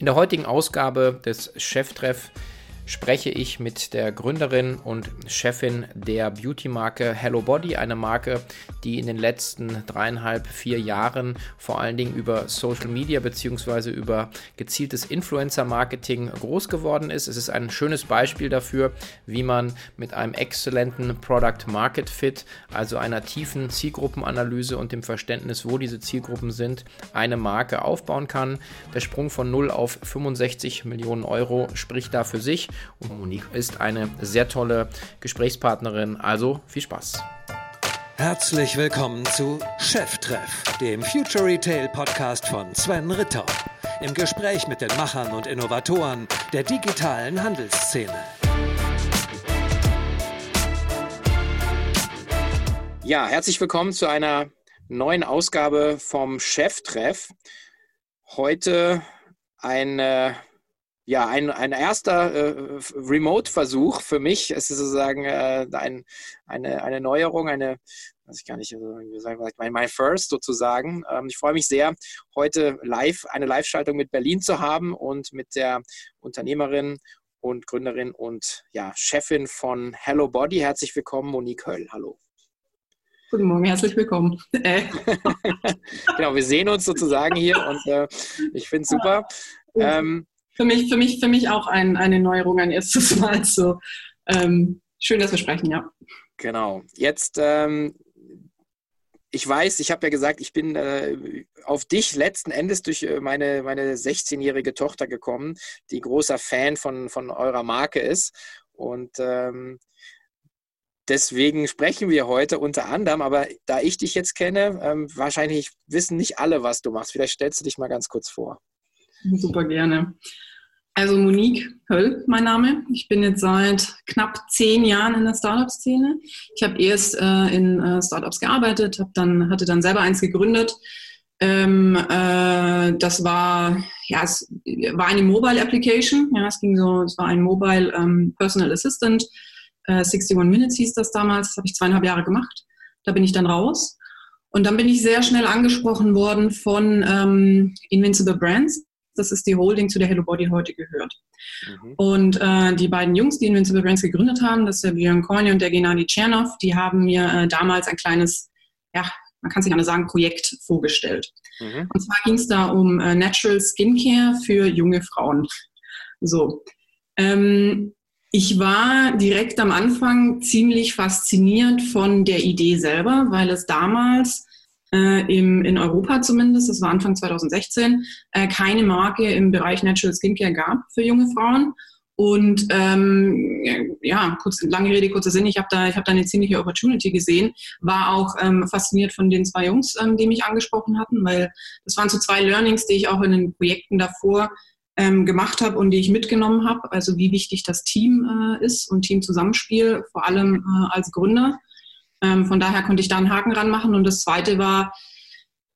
In der heutigen Ausgabe des Cheftreff spreche ich mit der Gründerin und Chefin der Beauty-Marke Hello Body, eine Marke, die in den letzten dreieinhalb, vier Jahren vor allen Dingen über Social Media bzw. über gezieltes Influencer-Marketing groß geworden ist. Es ist ein schönes Beispiel dafür, wie man mit einem exzellenten Product Market Fit, also einer tiefen Zielgruppenanalyse und dem Verständnis, wo diese Zielgruppen sind, eine Marke aufbauen kann. Der Sprung von 0 auf 65 Millionen Euro spricht da für sich und Monique ist eine sehr tolle Gesprächspartnerin. Also viel Spaß. Herzlich willkommen zu Cheftreff, dem Future Retail Podcast von Sven Ritter. Im Gespräch mit den Machern und Innovatoren der digitalen Handelsszene. Ja, herzlich willkommen zu einer neuen Ausgabe vom Cheftreff. Heute eine ja, ein, ein erster äh, Remote-Versuch für mich. Es ist sozusagen äh, ein, eine, eine Neuerung, eine, weiß ich gar nicht, also, wie sagen mein, mein First sozusagen. Ähm, ich freue mich sehr, heute live eine Live-Schaltung mit Berlin zu haben und mit der Unternehmerin und Gründerin und ja, Chefin von Hello Body. Herzlich willkommen, Monique Höll. Hallo. Guten Morgen, herzlich willkommen. Äh. genau, wir sehen uns sozusagen hier und äh, ich finde es super. Ähm, für mich, für mich, für mich auch ein, eine Neuerung, ein erstes Mal. So ähm, schön, dass wir sprechen, ja. Genau. Jetzt, ähm, ich weiß, ich habe ja gesagt, ich bin äh, auf dich letzten Endes durch äh, meine, meine 16-jährige Tochter gekommen, die großer Fan von, von eurer Marke ist. Und ähm, deswegen sprechen wir heute unter anderem, aber da ich dich jetzt kenne, ähm, wahrscheinlich wissen nicht alle, was du machst. Vielleicht stellst du dich mal ganz kurz vor. Super gerne. Also Monique Höll, mein Name. Ich bin jetzt seit knapp zehn Jahren in der Startup-Szene. Ich habe erst äh, in äh, Startups gearbeitet, hab dann, hatte dann selber eins gegründet. Ähm, äh, das war, ja, es war eine Mobile Application. Ja, es ging so, es war ein Mobile ähm, Personal Assistant. 61 äh, Minutes hieß das damals. Das habe ich zweieinhalb Jahre gemacht. Da bin ich dann raus. Und dann bin ich sehr schnell angesprochen worden von ähm, Invincible Brands. Das ist die Holding, zu der Hello Body heute gehört. Mhm. Und äh, die beiden Jungs, die Invincible Brands gegründet haben, das ist der Björn Korni und der Gennady Tschernov, die haben mir äh, damals ein kleines, ja, man kann sich anders sagen, Projekt vorgestellt. Mhm. Und zwar ging es da um äh, Natural Skincare für junge Frauen. So. Ähm, ich war direkt am Anfang ziemlich fasziniert von der Idee selber, weil es damals äh, im, in Europa zumindest, das war Anfang 2016, äh, keine Marke im Bereich Natural Skincare gab für junge Frauen. Und ähm, ja, kurz, lange Rede, kurzer Sinn, ich habe da, hab da eine ziemliche Opportunity gesehen, war auch ähm, fasziniert von den zwei Jungs, ähm, die mich angesprochen hatten, weil das waren so zwei Learnings, die ich auch in den Projekten davor ähm, gemacht habe und die ich mitgenommen habe. Also wie wichtig das Team äh, ist und Teamzusammenspiel, vor allem äh, als Gründer. Ähm, von daher konnte ich da einen Haken ranmachen. Und das zweite war,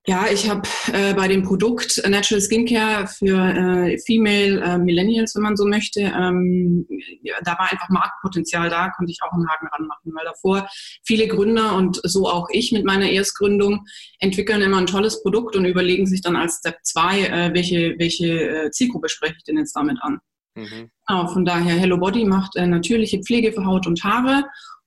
ja, ich habe äh, bei dem Produkt Natural Skincare für äh, Female äh, Millennials, wenn man so möchte, ähm, ja, da war einfach Marktpotenzial da, konnte ich auch einen Haken ranmachen, weil davor viele Gründer und so auch ich mit meiner Erstgründung entwickeln immer ein tolles Produkt und überlegen sich dann als Step 2, äh, welche, welche äh, Zielgruppe spreche ich denn jetzt damit an. Mhm. Genau, von daher Hello Body macht äh, natürliche Pflege für Haut und Haare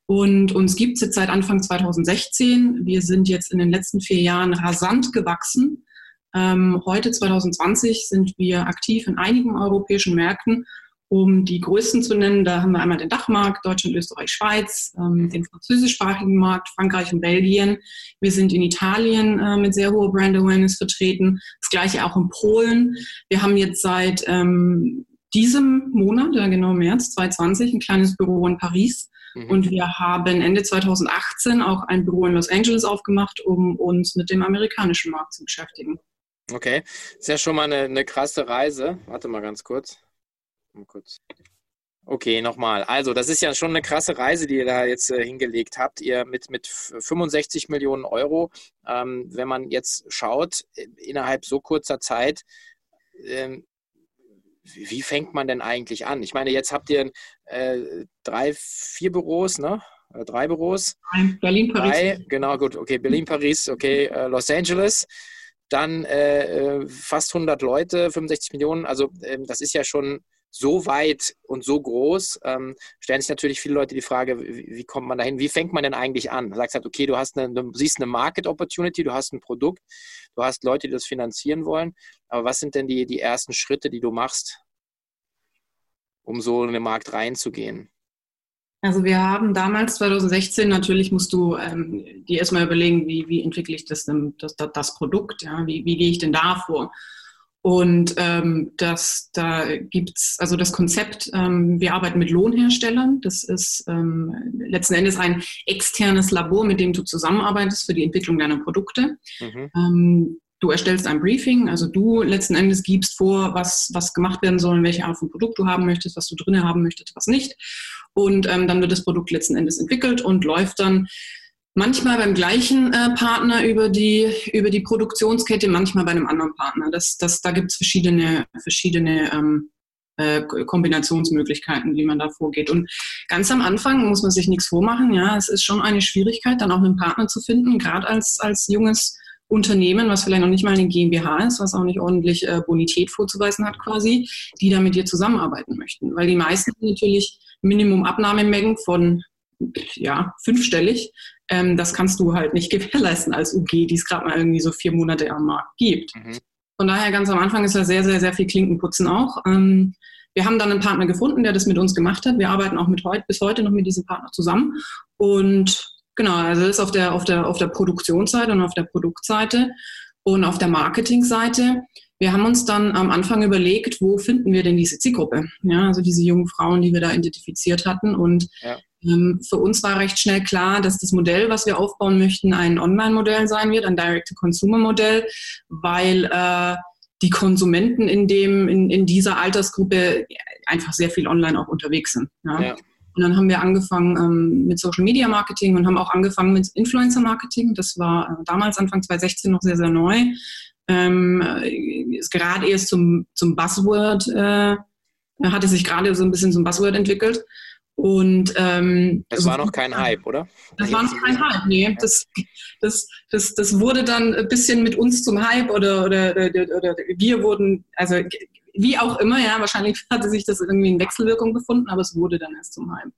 und uns gibt es jetzt seit Anfang 2016. Wir sind jetzt in den letzten vier Jahren rasant gewachsen. Ähm, heute 2020 sind wir aktiv in einigen europäischen Märkten. Um die größten zu nennen, da haben wir einmal den Dachmarkt, Deutschland, Österreich, Schweiz, ähm, den französischsprachigen Markt, Frankreich und Belgien. Wir sind in Italien äh, mit sehr hoher Brand Awareness vertreten. Das gleiche auch in Polen. Wir haben jetzt seit ähm, diesem Monat, ja genau März 2020, ein kleines Büro in Paris Mhm. Und wir haben Ende 2018 auch ein Büro in Los Angeles aufgemacht, um uns mit dem amerikanischen Markt zu beschäftigen. Okay, ist ja schon mal eine, eine krasse Reise. Warte mal ganz kurz. Mal kurz. Okay, nochmal. Also, das ist ja schon eine krasse Reise, die ihr da jetzt äh, hingelegt habt. Ihr mit, mit 65 Millionen Euro, ähm, wenn man jetzt schaut, äh, innerhalb so kurzer Zeit, ähm, wie fängt man denn eigentlich an? Ich meine, jetzt habt ihr äh, drei, vier Büros, ne? Äh, drei Büros. Berlin, Paris. Drei, genau, gut. Okay, Berlin, Paris, okay, äh, Los Angeles. dann äh, äh fast 100 Leute, 65 Millionen. Also äh, das ist ja schon so weit und so groß, ähm, stellen sich natürlich viele Leute die Frage, wie, wie, kommt man dahin? Wie fängt man denn eigentlich an? Du sagst halt, okay, du hast eine, du siehst eine Market Opportunity, du hast ein Produkt, du hast Leute, die das finanzieren wollen. Aber was sind denn die, die ersten Schritte, die du machst, um so in den Markt reinzugehen? Also wir haben damals 2016, natürlich musst du ähm, dir erstmal überlegen, wie, wie entwickle ich das, das, das Produkt, ja? wie, wie gehe ich denn da vor? Und ähm, das, da gibt's also das Konzept, ähm, wir arbeiten mit Lohnherstellern. Das ist ähm, letzten Endes ein externes Labor, mit dem du zusammenarbeitest für die Entwicklung deiner Produkte. Mhm. Ähm, du erstellst ein Briefing, also du letzten Endes gibst vor, was, was gemacht werden soll, welche Art von Produkt du haben möchtest, was du drinne haben möchtest, was nicht. Und ähm, dann wird das Produkt letzten Endes entwickelt und läuft dann manchmal beim gleichen äh, Partner über die, über die Produktionskette, manchmal bei einem anderen Partner. Das, das, da gibt es verschiedene, verschiedene ähm, äh, Kombinationsmöglichkeiten, wie man da vorgeht. Und ganz am Anfang muss man sich nichts vormachen. Ja, es ist schon eine Schwierigkeit, dann auch einen Partner zu finden, gerade als, als junges Unternehmen, was vielleicht noch nicht mal eine GmbH ist, was auch nicht ordentlich äh, Bonität vorzuweisen hat quasi, die da mit dir zusammenarbeiten möchten. Weil die meisten natürlich Minimum-Abnahmemengen von ja, fünfstellig, ähm, das kannst du halt nicht gewährleisten als UG, die es gerade mal irgendwie so vier Monate am Markt gibt. Mhm. Von daher ganz am Anfang ist da sehr, sehr, sehr viel Klinkenputzen auch. Ähm, wir haben dann einen Partner gefunden, der das mit uns gemacht hat. Wir arbeiten auch mit heute, bis heute noch mit diesem Partner zusammen. Und genau, also das ist auf der, auf der, auf der Produktionsseite und auf der Produktseite und auf der Marketingseite. Wir haben uns dann am Anfang überlegt, wo finden wir denn diese Zielgruppe? Ja, also diese jungen Frauen, die wir da identifiziert hatten. Und ja. Ähm, für uns war recht schnell klar, dass das Modell, was wir aufbauen möchten, ein Online-Modell sein wird, ein Direct-to-Consumer-Modell, weil äh, die Konsumenten in, dem, in, in dieser Altersgruppe einfach sehr viel online auch unterwegs sind. Ja. ja. Und dann haben wir angefangen ähm, mit Social Media Marketing und haben auch angefangen mit Influencer Marketing. Das war äh, damals Anfang 2016 noch sehr, sehr neu ähm, ist gerade erst zum, zum Buzzword, äh, hatte sich gerade so ein bisschen zum Buzzword entwickelt. Und ähm, das war noch kein Hype, oder? Das war noch kein Hype, nee. Das, das, das, das wurde dann ein bisschen mit uns zum Hype oder, oder, oder, oder wir wurden, also wie auch immer, ja, wahrscheinlich hatte sich das irgendwie in Wechselwirkung befunden, aber es wurde dann erst zum Hype.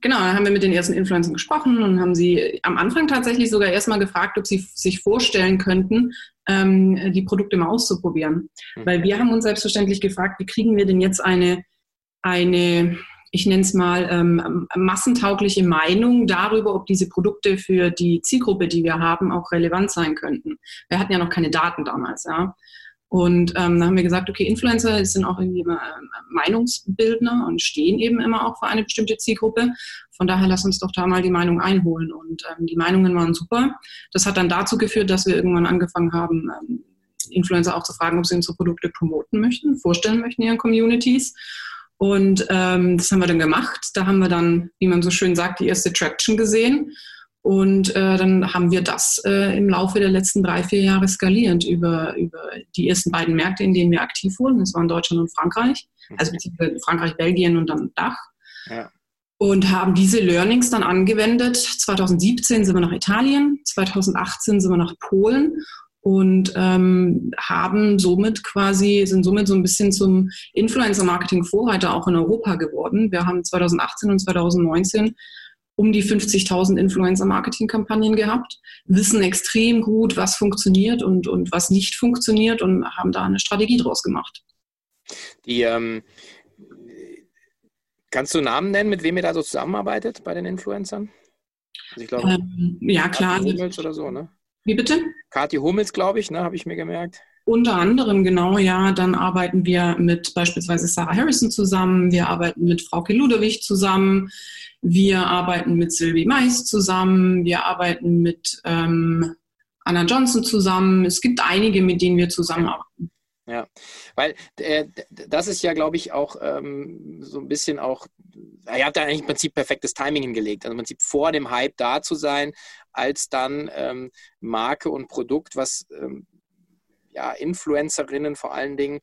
Genau, dann haben wir mit den ersten Influencern gesprochen und haben sie am Anfang tatsächlich sogar erstmal gefragt, ob sie sich vorstellen könnten, ähm, die Produkte mal auszuprobieren. Mhm. Weil wir haben uns selbstverständlich gefragt, wie kriegen wir denn jetzt eine, eine ich nenne es mal, ähm, massentaugliche Meinung darüber, ob diese Produkte für die Zielgruppe, die wir haben, auch relevant sein könnten. Wir hatten ja noch keine Daten damals. Ja. Und ähm, da haben wir gesagt, okay, Influencer sind auch irgendwie immer ähm, Meinungsbildner und stehen eben immer auch für eine bestimmte Zielgruppe. Von daher lass uns doch da mal die Meinung einholen. Und ähm, die Meinungen waren super. Das hat dann dazu geführt, dass wir irgendwann angefangen haben, ähm, Influencer auch zu fragen, ob sie unsere Produkte promoten möchten, vorstellen möchten in ihren Communities. Und ähm, das haben wir dann gemacht. Da haben wir dann, wie man so schön sagt, die erste Traction gesehen. Und äh, dann haben wir das äh, im Laufe der letzten drei, vier Jahre skalierend über, über die ersten beiden Märkte, in denen wir aktiv wurden. Das waren Deutschland und Frankreich, mhm. also beziehungsweise Frankreich, Belgien und dann Dach. Ja. Und haben diese Learnings dann angewendet. 2017 sind wir nach Italien, 2018 sind wir nach Polen und ähm, haben somit quasi, sind somit so ein bisschen zum Influencer-Marketing-Vorreiter auch in Europa geworden. Wir haben 2018 und 2019 um die 50.000 Influencer-Marketing-Kampagnen gehabt, wissen extrem gut, was funktioniert und, und was nicht funktioniert und haben da eine Strategie draus gemacht. Die, ähm, kannst du Namen nennen, mit wem ihr da so zusammenarbeitet bei den Influencern? Also ich glaube, ähm, ja, klar. Oder so, ne? Wie bitte? Kathi Hummels, glaube ich, ne, habe ich mir gemerkt. Unter anderem, genau, ja. Dann arbeiten wir mit beispielsweise Sarah Harrison zusammen. Wir arbeiten mit Frauke Ludewig zusammen. Wir arbeiten mit Sylvie Mais zusammen. Wir arbeiten mit ähm, Anna Johnson zusammen. Es gibt einige, mit denen wir zusammenarbeiten. Ja, weil äh, das ist ja, glaube ich, auch ähm, so ein bisschen auch, ihr habt da eigentlich im Prinzip perfektes Timing hingelegt. Also im Prinzip vor dem Hype da zu sein, als dann ähm, Marke und Produkt, was ähm, ja, Influencerinnen vor allen Dingen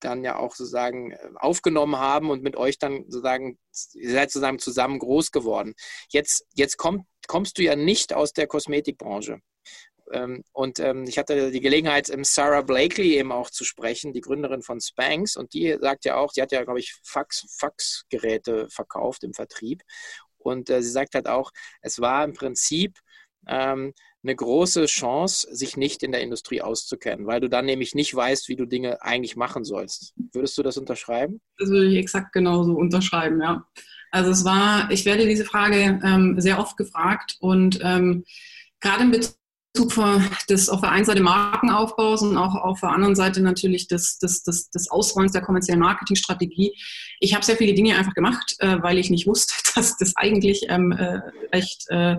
dann ja auch sozusagen äh, aufgenommen haben und mit euch dann sozusagen, ihr seid sozusagen zusammen groß geworden. Jetzt, jetzt kommt, kommst du ja nicht aus der Kosmetikbranche. Ähm, und ähm, ich hatte die Gelegenheit, Sarah Blakely eben auch zu sprechen, die Gründerin von Spanx. Und die sagt ja auch, sie hat ja, glaube ich, Fax, Faxgeräte verkauft im Vertrieb. Und äh, sie sagt halt auch, es war im Prinzip ähm, eine große Chance, sich nicht in der Industrie auszukennen, weil du dann nämlich nicht weißt, wie du Dinge eigentlich machen sollst. Würdest du das unterschreiben? Das würde ich exakt genauso unterschreiben, ja. Also es war, ich werde diese Frage ähm, sehr oft gefragt und ähm, gerade in Bezug des auf der einen Seite Markenaufbaus und auch auf der anderen Seite natürlich des, des, des, des Ausrollens der kommerziellen Marketingstrategie. Ich habe sehr viele Dinge einfach gemacht, äh, weil ich nicht wusste, dass das eigentlich ähm, äh, recht äh,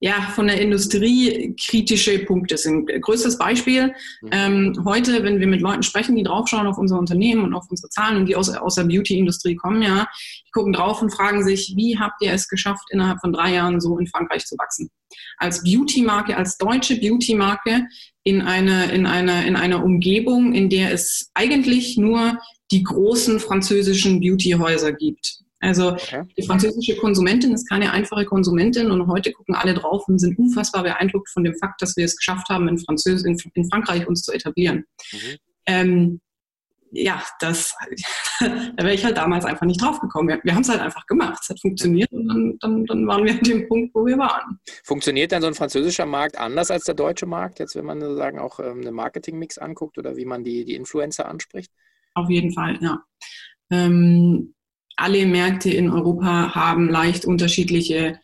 ja, von der Industrie kritische Punkte sind. Größtes Beispiel, mhm. ähm, heute, wenn wir mit Leuten sprechen, die draufschauen auf unser Unternehmen und auf unsere Zahlen und die aus, aus der Beauty-Industrie kommen, ja, die gucken drauf und fragen sich, wie habt ihr es geschafft, innerhalb von drei Jahren so in Frankreich zu wachsen? Als Beauty-Marke, als deutsche Beauty-Marke in einer, in, einer, in einer Umgebung, in der es eigentlich nur die großen französischen Beauty-Häuser gibt. Also okay. die französische Konsumentin ist keine einfache Konsumentin und heute gucken alle drauf und sind unfassbar beeindruckt von dem Fakt, dass wir es geschafft haben, in, Französ in, in Frankreich uns zu etablieren. Mhm. Ähm, ja, das, da wäre ich halt damals einfach nicht drauf gekommen. Wir, wir haben es halt einfach gemacht. Es hat funktioniert und dann, dann, dann, waren wir an dem Punkt, wo wir waren. Funktioniert dann so ein französischer Markt anders als der deutsche Markt, jetzt wenn man sozusagen auch ähm, einen Marketingmix anguckt oder wie man die, die Influencer anspricht? Auf jeden Fall, ja. Ähm, alle Märkte in Europa haben leicht unterschiedliche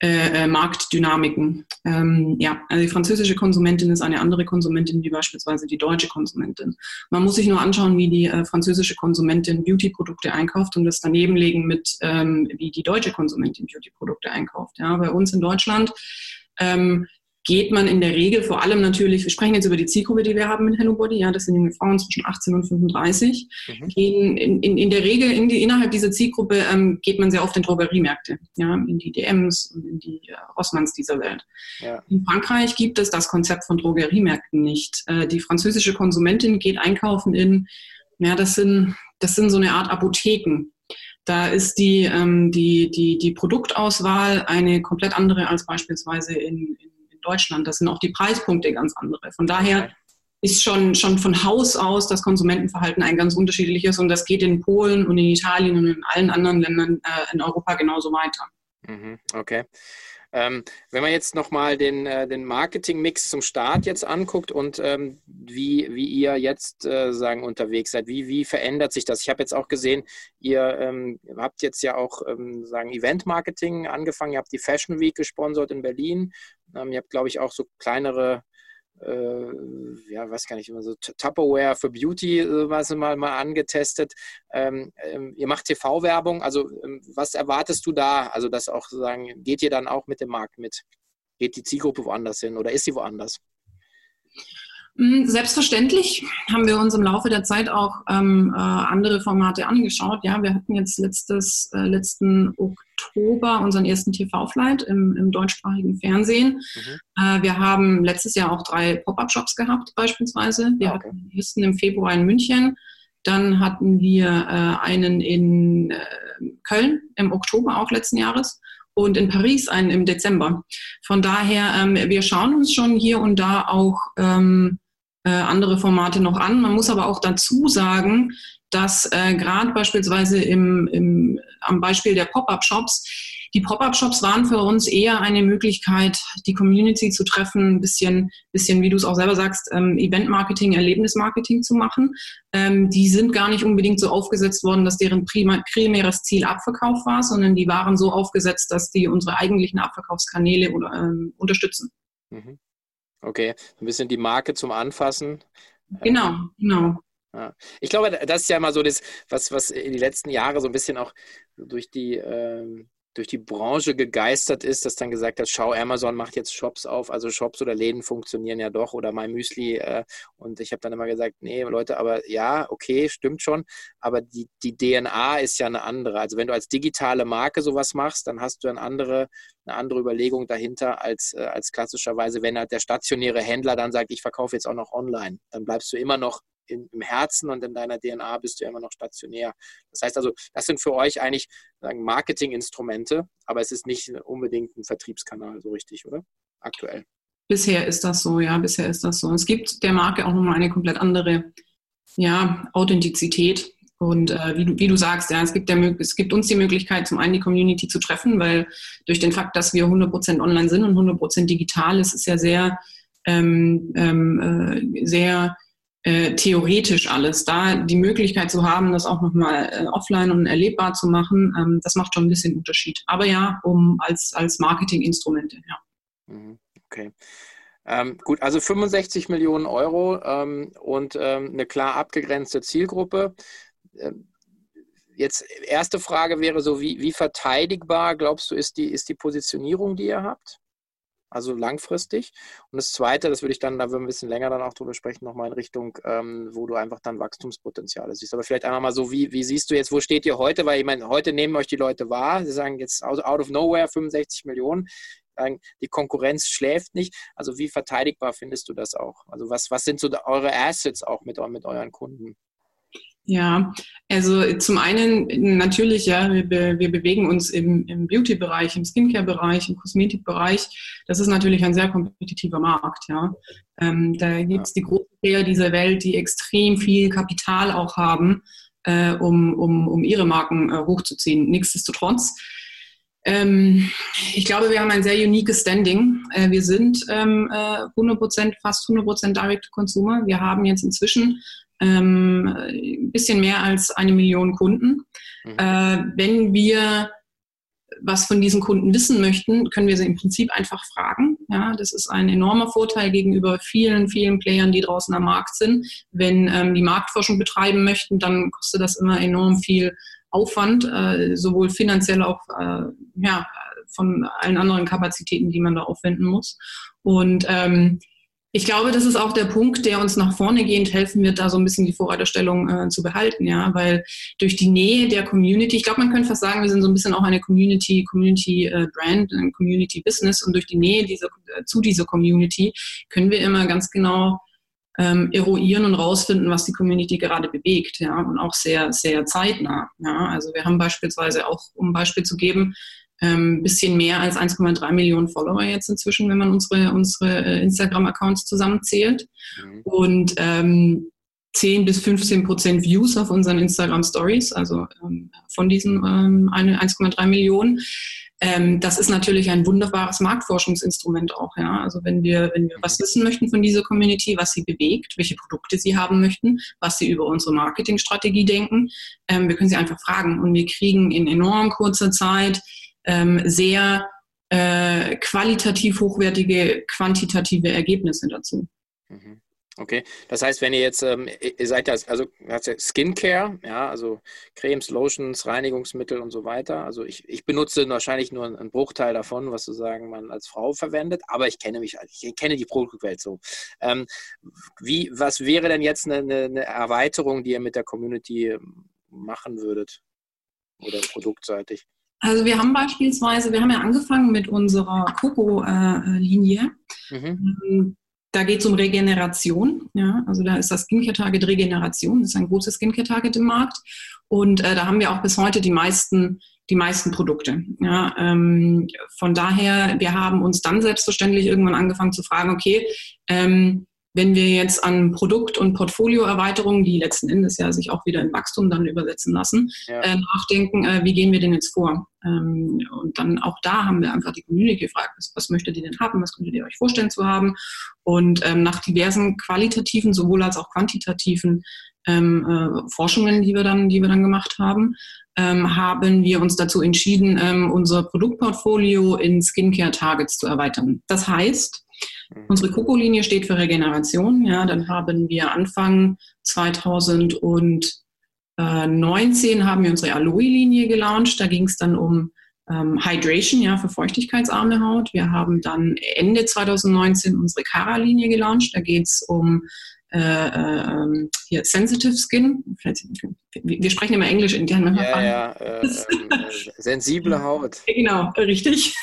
äh, äh, Marktdynamiken. Ähm, ja, also die französische Konsumentin ist eine andere Konsumentin wie beispielsweise die deutsche Konsumentin. Man muss sich nur anschauen, wie die äh, französische Konsumentin Beauty-Produkte einkauft und das daneben legen mit, ähm, wie die deutsche Konsumentin Beauty-Produkte einkauft. Ja, bei uns in Deutschland ähm, geht man in der Regel vor allem natürlich, wir sprechen jetzt über die Zielgruppe, die wir haben in Hello Body, ja, das sind junge Frauen zwischen 18 und 35, mhm. gehen in, in, in der Regel in die, innerhalb dieser Zielgruppe ähm, geht man sehr oft in Drogeriemärkte, ja, in die DMs und in die äh, Rossmanns dieser Welt. Ja. In Frankreich gibt es das Konzept von Drogeriemärkten nicht. Äh, die französische Konsumentin geht einkaufen in, ja, das sind, das sind so eine Art Apotheken. Da ist die, ähm, die, die, die Produktauswahl eine komplett andere als beispielsweise in, in Deutschland. Das sind auch die Preispunkte ganz andere. Von daher ist schon, schon von Haus aus das Konsumentenverhalten ein ganz unterschiedliches und das geht in Polen und in Italien und in allen anderen Ländern äh, in Europa genauso weiter. Mhm, okay. Ähm, wenn man jetzt nochmal den, äh, den Marketing-Mix zum Start jetzt anguckt und ähm, wie, wie ihr jetzt äh, sagen unterwegs seid, wie, wie verändert sich das? Ich habe jetzt auch gesehen, ihr ähm, habt jetzt ja auch ähm, sagen Event-Marketing angefangen, ihr habt die Fashion Week gesponsert in Berlin, ähm, ihr habt glaube ich auch so kleinere äh, ja, weiß gar nicht immer so Tupperware für Beauty, was mal, mal angetestet. Ähm, ähm, ihr macht TV-Werbung, also ähm, was erwartest du da? Also das auch sagen, geht ihr dann auch mit dem Markt mit? Geht die Zielgruppe woanders hin oder ist sie woanders? Hm, selbstverständlich haben wir uns im Laufe der Zeit auch ähm, äh, andere Formate angeschaut. Ja, wir hatten jetzt letztes, äh, letzten Oktober unseren ersten TV-Flight im, im, deutschsprachigen Fernsehen. Mhm. Äh, wir haben letztes Jahr auch drei Pop-up-Shops gehabt, beispielsweise. Wir ah, okay. hatten den ersten im Februar in München. Dann hatten wir äh, einen in äh, Köln im Oktober auch letzten Jahres und in Paris einen im Dezember. Von daher, ähm, wir schauen uns schon hier und da auch ähm, äh, andere Formate noch an. Man muss aber auch dazu sagen, dass äh, gerade beispielsweise im, im, am Beispiel der Pop-up-Shops die Pop-up-Shops waren für uns eher eine Möglichkeit, die Community zu treffen, ein bisschen, bisschen wie du es auch selber sagst, ähm, Event-Marketing, Erlebnis-Marketing zu machen. Ähm, die sind gar nicht unbedingt so aufgesetzt worden, dass deren prima, primäres Ziel Abverkauf war, sondern die waren so aufgesetzt, dass die unsere eigentlichen Abverkaufskanäle ähm, unterstützen. Mhm. Okay, ein bisschen die Marke zum Anfassen. Genau, genau. Ja. Ich glaube, das ist ja immer so das, was, was in die letzten Jahre so ein bisschen auch durch die, ähm, durch die Branche gegeistert ist, dass dann gesagt hat, schau, Amazon macht jetzt Shops auf, also Shops oder Läden funktionieren ja doch oder mein Müsli. Äh, und ich habe dann immer gesagt, nee, Leute, aber ja, okay, stimmt schon, aber die, die DNA ist ja eine andere. Also wenn du als digitale Marke sowas machst, dann hast du eine andere, eine andere Überlegung dahinter als, äh, als klassischerweise, wenn halt der stationäre Händler dann sagt, ich verkaufe jetzt auch noch online. Dann bleibst du immer noch in, im Herzen und in deiner DNA bist du ja immer noch stationär. Das heißt also, das sind für euch eigentlich Marketinginstrumente, aber es ist nicht unbedingt ein Vertriebskanal so richtig, oder? Aktuell. Bisher ist das so, ja, bisher ist das so. Es gibt der Marke auch nochmal eine komplett andere ja, Authentizität. Und äh, wie, du, wie du sagst, ja, es gibt, der, es gibt uns die Möglichkeit, zum einen die Community zu treffen, weil durch den Fakt, dass wir 100% online sind und 100% digital, ist es ja sehr, ähm, ähm, äh, sehr äh, theoretisch alles. Da die Möglichkeit zu haben, das auch nochmal äh, offline und erlebbar zu machen, ähm, das macht schon ein bisschen Unterschied. Aber ja, um als, als Marketinginstrumente, ja. Mhm, okay. Ähm, gut, also 65 Millionen Euro ähm, und ähm, eine klar abgegrenzte Zielgruppe. Ähm, jetzt erste Frage wäre so, wie, wie verteidigbar glaubst du ist die, ist die Positionierung, die ihr habt? Also langfristig. Und das Zweite, das würde ich dann, da würden wir ein bisschen länger dann auch drüber sprechen, nochmal in Richtung, ähm, wo du einfach dann Wachstumspotenziale siehst. Aber vielleicht einmal mal so, wie, wie siehst du jetzt, wo steht ihr heute? Weil ich meine, heute nehmen euch die Leute wahr, sie sagen jetzt out of nowhere 65 Millionen. Die Konkurrenz schläft nicht. Also wie verteidigbar findest du das auch? Also was, was sind so eure Assets auch mit, mit euren Kunden? Ja, also zum einen natürlich, ja, wir, wir bewegen uns im, im Beauty-Bereich, im Skincare-Bereich, im Kosmetik-Bereich. Das ist natürlich ein sehr kompetitiver Markt, ja. Ähm, da gibt es die großen Player dieser Welt, die extrem viel Kapital auch haben, äh, um, um, um ihre Marken äh, hochzuziehen. Nichtsdestotrotz, ähm, ich glaube, wir haben ein sehr uniques Standing. Äh, wir sind ähm, äh, 100%, fast 100% Direct-to-Consumer. Wir haben jetzt inzwischen ähm, ein bisschen mehr als eine Million Kunden. Mhm. Äh, wenn wir was von diesen Kunden wissen möchten, können wir sie im Prinzip einfach fragen. Ja, das ist ein enormer Vorteil gegenüber vielen, vielen Playern, die draußen am Markt sind. Wenn ähm, die Marktforschung betreiben möchten, dann kostet das immer enorm viel Aufwand, äh, sowohl finanziell auch äh, ja, von allen anderen Kapazitäten, die man da aufwenden muss. Und ähm, ich glaube, das ist auch der Punkt, der uns nach vorne gehend helfen wird, da so ein bisschen die Vorreiterstellung äh, zu behalten, ja, weil durch die Nähe der Community, ich glaube, man könnte fast sagen, wir sind so ein bisschen auch eine Community, Community äh, Brand, ein Community Business und durch die Nähe dieser, äh, zu dieser Community können wir immer ganz genau ähm, eruieren und rausfinden, was die Community gerade bewegt, ja, und auch sehr, sehr zeitnah. Ja. Also wir haben beispielsweise auch, um ein Beispiel zu geben, ähm, bisschen mehr als 1,3 Millionen Follower jetzt inzwischen, wenn man unsere, unsere äh, Instagram-Accounts zusammenzählt. Mhm. Und ähm, 10 bis 15 Prozent Views auf unseren Instagram Stories, also ähm, von diesen ähm, 1,3 Millionen. Ähm, das ist natürlich ein wunderbares Marktforschungsinstrument auch. Ja? Also wenn wir, wenn wir was wissen möchten von dieser Community, was sie bewegt, welche Produkte sie haben möchten, was sie über unsere Marketingstrategie denken, ähm, wir können sie einfach fragen und wir kriegen in enorm kurzer Zeit ähm, sehr äh, qualitativ hochwertige, quantitative Ergebnisse dazu. Mhm. Okay, das heißt, wenn ihr jetzt, ähm, ihr seid ja, also Skincare, ja, also Cremes, Lotions, Reinigungsmittel und so weiter. Also ich, ich benutze wahrscheinlich nur einen Bruchteil davon, was sozusagen man als Frau verwendet, aber ich kenne mich, ich kenne die Produktwelt so. Ähm, wie, was wäre denn jetzt eine, eine Erweiterung, die ihr mit der Community ähm, machen würdet? Oder produktseitig? Also wir haben beispielsweise, wir haben ja angefangen mit unserer Coco-Linie. Mhm. Ähm, da geht es um Regeneration. Ja? Also da ist das Skincare-Target Regeneration, das ist ein großes Skincare-Target im Markt. Und äh, da haben wir auch bis heute die meisten, die meisten Produkte. Ja? Ähm, von daher, wir haben uns dann selbstverständlich irgendwann angefangen zu fragen, okay, ähm, wenn wir jetzt an Produkt- und Portfolioerweiterungen, die letzten Endes ja sich auch wieder in Wachstum dann übersetzen lassen, ja. äh, nachdenken, äh, wie gehen wir denn jetzt vor? Ähm, und dann auch da haben wir einfach die Community gefragt, was, was möchtet ihr denn haben, was könntet ihr euch vorstellen zu haben? Und ähm, nach diversen qualitativen, sowohl als auch quantitativen ähm, äh, Forschungen, die wir dann, die wir dann gemacht haben, ähm, haben wir uns dazu entschieden, ähm, unser Produktportfolio in Skincare-Targets zu erweitern. Das heißt. Unsere Coco-Linie steht für Regeneration. Ja, dann haben wir Anfang 2019 haben wir unsere Aloe-Linie gelauncht. Da ging es dann um ähm, Hydration, ja, für feuchtigkeitsarme Haut. Wir haben dann Ende 2019 unsere Cara-Linie gelauncht. Da geht es um äh, äh, hier Sensitive Skin. Wir sprechen immer Englisch in deren Ja, ja, äh, äh, sensible Haut. Genau, richtig.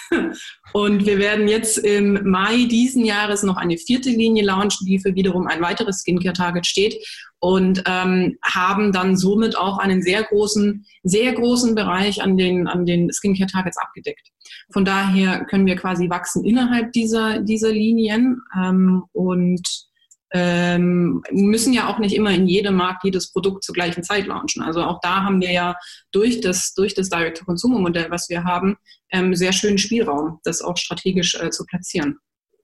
Und wir werden jetzt im Mai diesen Jahres noch eine vierte Linie launchen, die für wiederum ein weiteres Skincare-Target steht und ähm, haben dann somit auch einen sehr großen, sehr großen Bereich an den, an den Skincare-Targets abgedeckt. Von daher können wir quasi wachsen innerhalb dieser, dieser Linien ähm, und ähm, müssen ja auch nicht immer in jedem Markt jedes Produkt zur gleichen Zeit launchen. Also auch da haben wir ja durch das, durch das Direct-to-Consumer-Modell, was wir haben, ähm, sehr schönen Spielraum, das auch strategisch äh, zu platzieren.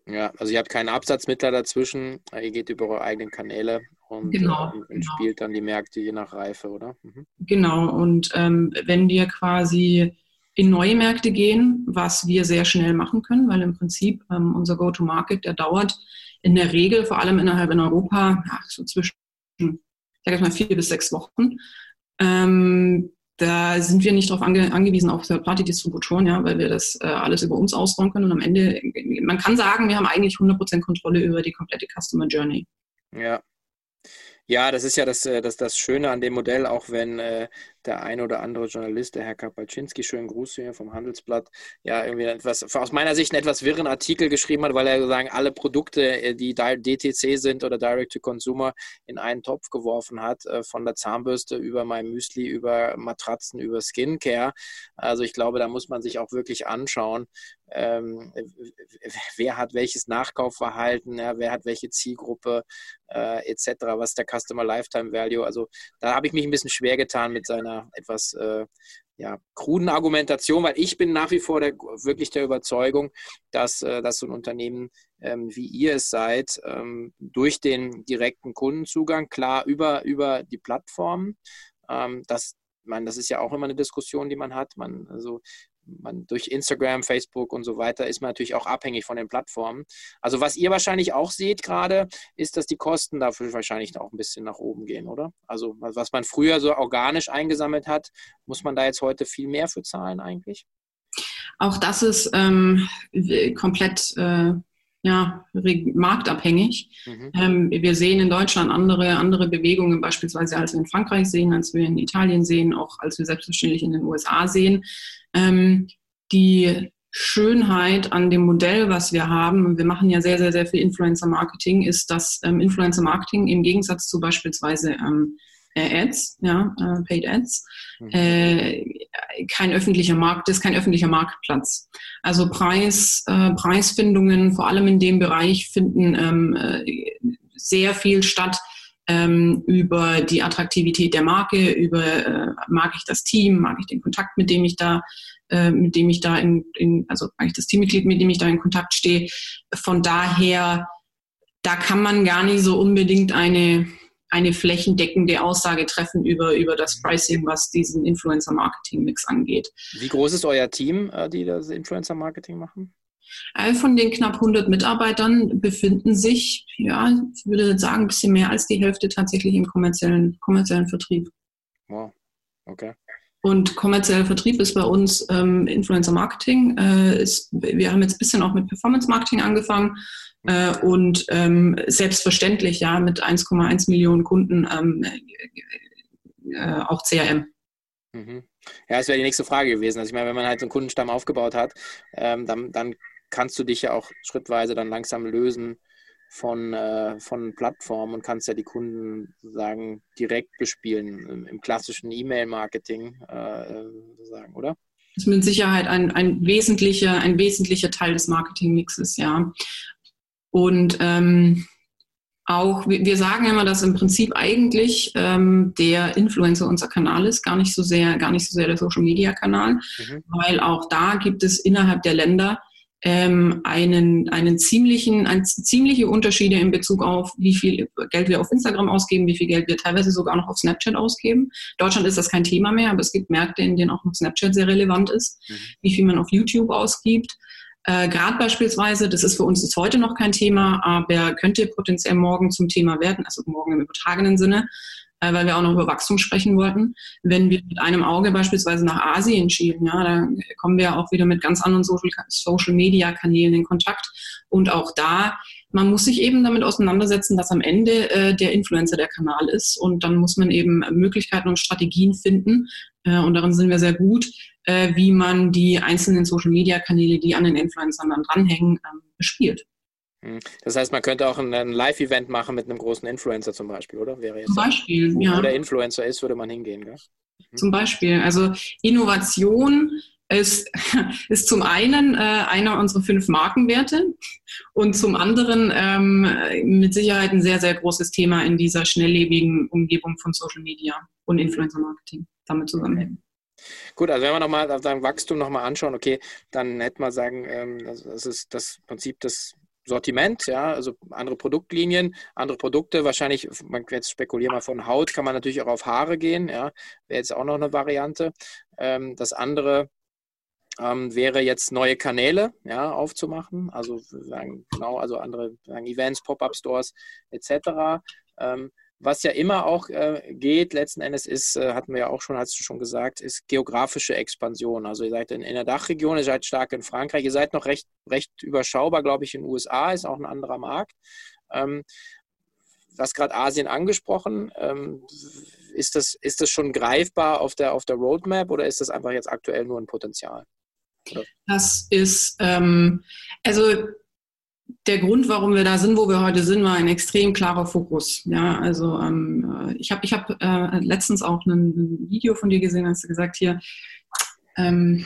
Ja, also ihr habt keinen Absatzmittler dazwischen, ihr geht über eure eigenen Kanäle und, genau, äh, und genau. spielt dann die Märkte je nach Reife, oder? Mhm. Genau, und ähm, wenn wir quasi in neue Märkte gehen, was wir sehr schnell machen können, weil im Prinzip ähm, unser Go-to-Market, der dauert in der Regel, vor allem innerhalb in Europa, ja, so zwischen, ich mal, vier bis sechs Wochen. Ähm, da sind wir nicht darauf ange angewiesen, auf Third-Party-Distributoren, ja, weil wir das äh, alles über uns ausbauen können. Und am Ende, man kann sagen, wir haben eigentlich 100% Kontrolle über die komplette Customer Journey. Ja, ja, das ist ja das, äh, das, das Schöne an dem Modell, auch wenn äh, der ein oder andere Journalist, der Herr Kapalczynski, schönen Gruß hier vom Handelsblatt, ja, irgendwie etwas, aus meiner Sicht einen etwas wirren Artikel geschrieben hat, weil er sozusagen alle Produkte, äh, die DTC sind oder Direct to Consumer, in einen Topf geworfen hat, äh, von der Zahnbürste über mein Müsli, über Matratzen, über Skincare. Also ich glaube, da muss man sich auch wirklich anschauen, ähm, wer hat welches Nachkaufverhalten, ja, wer hat welche Zielgruppe äh, etc., was ist der Customer Lifetime Value. Also da habe ich mich ein bisschen schwer getan mit seiner etwas äh, ja, kruden Argumentation, weil ich bin nach wie vor der, wirklich der Überzeugung, dass, äh, dass so ein Unternehmen ähm, wie ihr es seid, ähm, durch den direkten Kundenzugang, klar über, über die Plattform, ähm, das, man, das ist ja auch immer eine Diskussion, die man hat. Man, also man durch Instagram, Facebook und so weiter ist man natürlich auch abhängig von den Plattformen. Also was ihr wahrscheinlich auch seht gerade, ist, dass die Kosten dafür wahrscheinlich auch ein bisschen nach oben gehen, oder? Also was man früher so organisch eingesammelt hat, muss man da jetzt heute viel mehr für zahlen eigentlich? Auch das ist ähm, komplett äh, ja, marktabhängig. Mhm. Ähm, wir sehen in Deutschland andere, andere Bewegungen, beispielsweise als wir in Frankreich sehen, als wir in Italien sehen, auch als wir selbstverständlich in den USA sehen. Ähm, die Schönheit an dem Modell, was wir haben, und wir machen ja sehr, sehr, sehr viel Influencer-Marketing, ist, dass ähm, Influencer-Marketing im Gegensatz zu beispielsweise ähm, äh, Ads, ja, äh, Paid Ads, mhm. äh, kein öffentlicher Markt ist, kein öffentlicher Marktplatz. Also Preis, äh, Preisfindungen, vor allem in dem Bereich, finden ähm, äh, sehr viel statt ähm, über die Attraktivität der Marke, über äh, mag ich das Team, mag ich den Kontakt, mit dem ich da, äh, mit dem ich da in, in, also mag ich das Teammitglied, mit dem ich da in Kontakt stehe. Von daher, da kann man gar nicht so unbedingt eine eine flächendeckende Aussage treffen über, über das Pricing, was diesen Influencer-Marketing-Mix angeht. Wie groß ist euer Team, äh, die das Influencer-Marketing machen? Von den knapp 100 Mitarbeitern befinden sich, ja, ich würde sagen, ein bisschen mehr als die Hälfte tatsächlich im kommerziellen, kommerziellen Vertrieb. Wow, okay. Und kommerzieller Vertrieb ist bei uns ähm, Influencer Marketing. Äh, ist, wir haben jetzt ein bisschen auch mit Performance Marketing angefangen äh, und ähm, selbstverständlich ja mit 1,1 Millionen Kunden ähm, äh, auch CRM. Mhm. Ja, das wäre die nächste Frage gewesen. Also ich meine, wenn man halt so einen Kundenstamm aufgebaut hat, ähm, dann, dann kannst du dich ja auch schrittweise dann langsam lösen von, äh, von Plattformen und kannst ja die Kunden sagen direkt bespielen im, im klassischen E-Mail-Marketing äh, sagen, oder? Das ist mit Sicherheit ein, ein, wesentlicher, ein wesentlicher Teil des Marketingmixes, ja. Und ähm, auch, wir sagen immer, dass im Prinzip eigentlich ähm, der Influencer unser Kanal ist, gar nicht so sehr, gar nicht so sehr der Social Media Kanal, mhm. weil auch da gibt es innerhalb der Länder ähm, einen, einen ziemlichen, ein, ziemliche Unterschiede in Bezug auf, wie viel Geld wir auf Instagram ausgeben, wie viel Geld wir teilweise sogar noch auf Snapchat ausgeben. Deutschland ist das kein Thema mehr, aber es gibt Märkte, in denen auch noch Snapchat sehr relevant ist, mhm. wie viel man auf YouTube ausgibt. Äh, Gerade beispielsweise, das ist für uns jetzt heute noch kein Thema, aber könnte potenziell morgen zum Thema werden, also morgen im übertragenen Sinne, äh, weil wir auch noch über Wachstum sprechen wollten. Wenn wir mit einem Auge beispielsweise nach Asien schielen, ja, da kommen wir auch wieder mit ganz anderen Social, Social Media Kanälen in Kontakt. Und auch da man muss sich eben damit auseinandersetzen, dass am Ende äh, der Influencer der Kanal ist und dann muss man eben Möglichkeiten und Strategien finden äh, und darin sind wir sehr gut, äh, wie man die einzelnen Social-Media-Kanäle, die an den Influencern dann dranhängen, ähm, bespielt. Hm. Das heißt, man könnte auch ein, ein Live-Event machen mit einem großen Influencer zum Beispiel, oder? Wäre jetzt zum Beispiel, wo, ja. Der Influencer ist, würde man hingehen, gell? Mhm. Zum Beispiel. Also Innovation ist, ist zum einen äh, einer unserer fünf Markenwerte und zum anderen ähm, mit Sicherheit ein sehr, sehr großes Thema in dieser schnelllebigen Umgebung von Social Media und Influencer Marketing damit zusammenhängen. Gut, also wenn wir nochmal sagen Wachstum nochmal anschauen, okay, dann hätte man sagen, ähm, das ist das Prinzip des Sortiment, ja, also andere Produktlinien, andere Produkte, wahrscheinlich, man jetzt spekulieren mal von Haut, kann man natürlich auch auf Haare gehen, ja, wäre jetzt auch noch eine Variante. Ähm, das andere ähm, wäre jetzt neue Kanäle ja, aufzumachen, also sagen, genau, also andere sagen, Events, Pop-up-Stores etc. Ähm, was ja immer auch äh, geht, letzten Endes ist, äh, hatten wir ja auch schon, hast du schon gesagt, ist geografische Expansion. Also ihr seid in, in der Dachregion, ihr seid stark in Frankreich, ihr seid noch recht, recht überschaubar, glaube ich, in den USA, ist auch ein anderer Markt. Ähm, was gerade Asien angesprochen, ähm, ist, das, ist das schon greifbar auf der, auf der Roadmap oder ist das einfach jetzt aktuell nur ein Potenzial? Das ist, ähm, also der Grund, warum wir da sind, wo wir heute sind, war ein extrem klarer Fokus. Ja, also ähm, äh, ich habe ich hab, äh, letztens auch ein, Video von dir gesehen, hast du gesagt hier, ähm,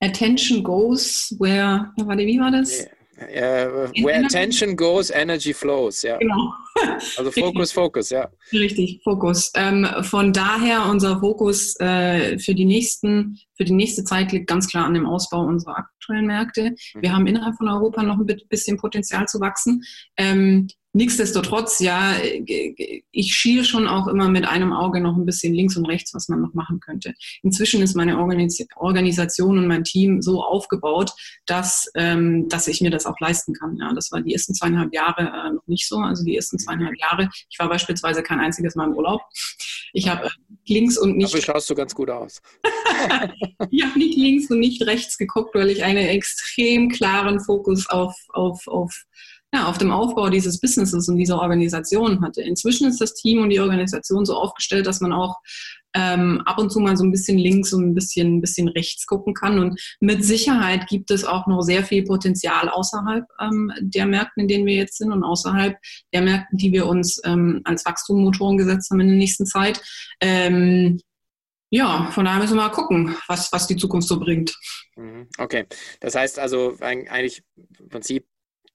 Attention goes where, wie war das? Uh, where attention goes, energy flows, ja. Genau. Also Fokus, Fokus, ja. Richtig, Fokus. Ähm, von daher unser Fokus äh, für die nächsten, für die nächste Zeit liegt ganz klar an dem Ausbau unserer aktuellen Märkte. Wir mhm. haben innerhalb von Europa noch ein bisschen Potenzial zu wachsen. Ähm, Nichtsdestotrotz, ja, ich schiele schon auch immer mit einem Auge noch ein bisschen links und rechts, was man noch machen könnte. Inzwischen ist meine Organis Organisation und mein Team so aufgebaut, dass, ähm, dass ich mir das auch leisten kann. Ja, das war die ersten zweieinhalb Jahre äh, noch nicht so. Also die ersten zweieinhalb Jahre. Ich war beispielsweise kein einziges Mal im Urlaub. Ich habe äh, links und nicht. Aber schaust du ganz gut aus. ich habe nicht links und nicht rechts geguckt, weil ich einen extrem klaren Fokus auf, auf, auf ja, auf dem Aufbau dieses Businesses und dieser Organisation hatte. Inzwischen ist das Team und die Organisation so aufgestellt, dass man auch ähm, ab und zu mal so ein bisschen links und ein bisschen, ein bisschen rechts gucken kann. Und mit Sicherheit gibt es auch noch sehr viel Potenzial außerhalb ähm, der Märkte, in denen wir jetzt sind und außerhalb der Märkte, die wir uns ähm, als Wachstummotoren gesetzt haben in der nächsten Zeit. Ähm, ja, von daher müssen wir mal gucken, was, was die Zukunft so bringt. Mhm. Okay, das heißt also eigentlich im Prinzip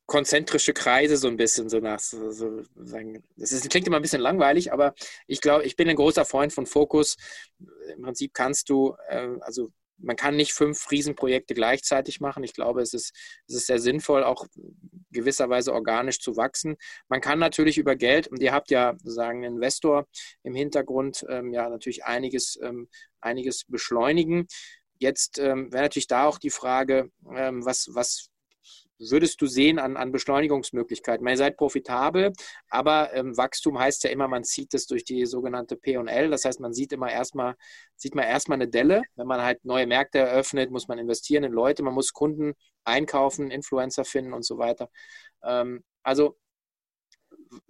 konzentrische Kreise so ein bisschen so nach so, so sagen. Das ist, klingt immer ein bisschen langweilig, aber ich glaube, ich bin ein großer Freund von Fokus. Im Prinzip kannst du, äh, also man kann nicht fünf Riesenprojekte gleichzeitig machen. Ich glaube, es ist, es ist sehr sinnvoll, auch gewisserweise organisch zu wachsen. Man kann natürlich über Geld, und ihr habt ja sozusagen einen Investor im Hintergrund, ähm, ja natürlich einiges, ähm, einiges beschleunigen. Jetzt ähm, wäre natürlich da auch die Frage, ähm, was, was, würdest du sehen an, an Beschleunigungsmöglichkeiten? ihr seid profitabel, aber ähm, Wachstum heißt ja immer, man zieht es durch die sogenannte P&L. Das heißt, man sieht immer erstmal, sieht man erstmal eine Delle. Wenn man halt neue Märkte eröffnet, muss man investieren in Leute, man muss Kunden einkaufen, Influencer finden und so weiter. Ähm, also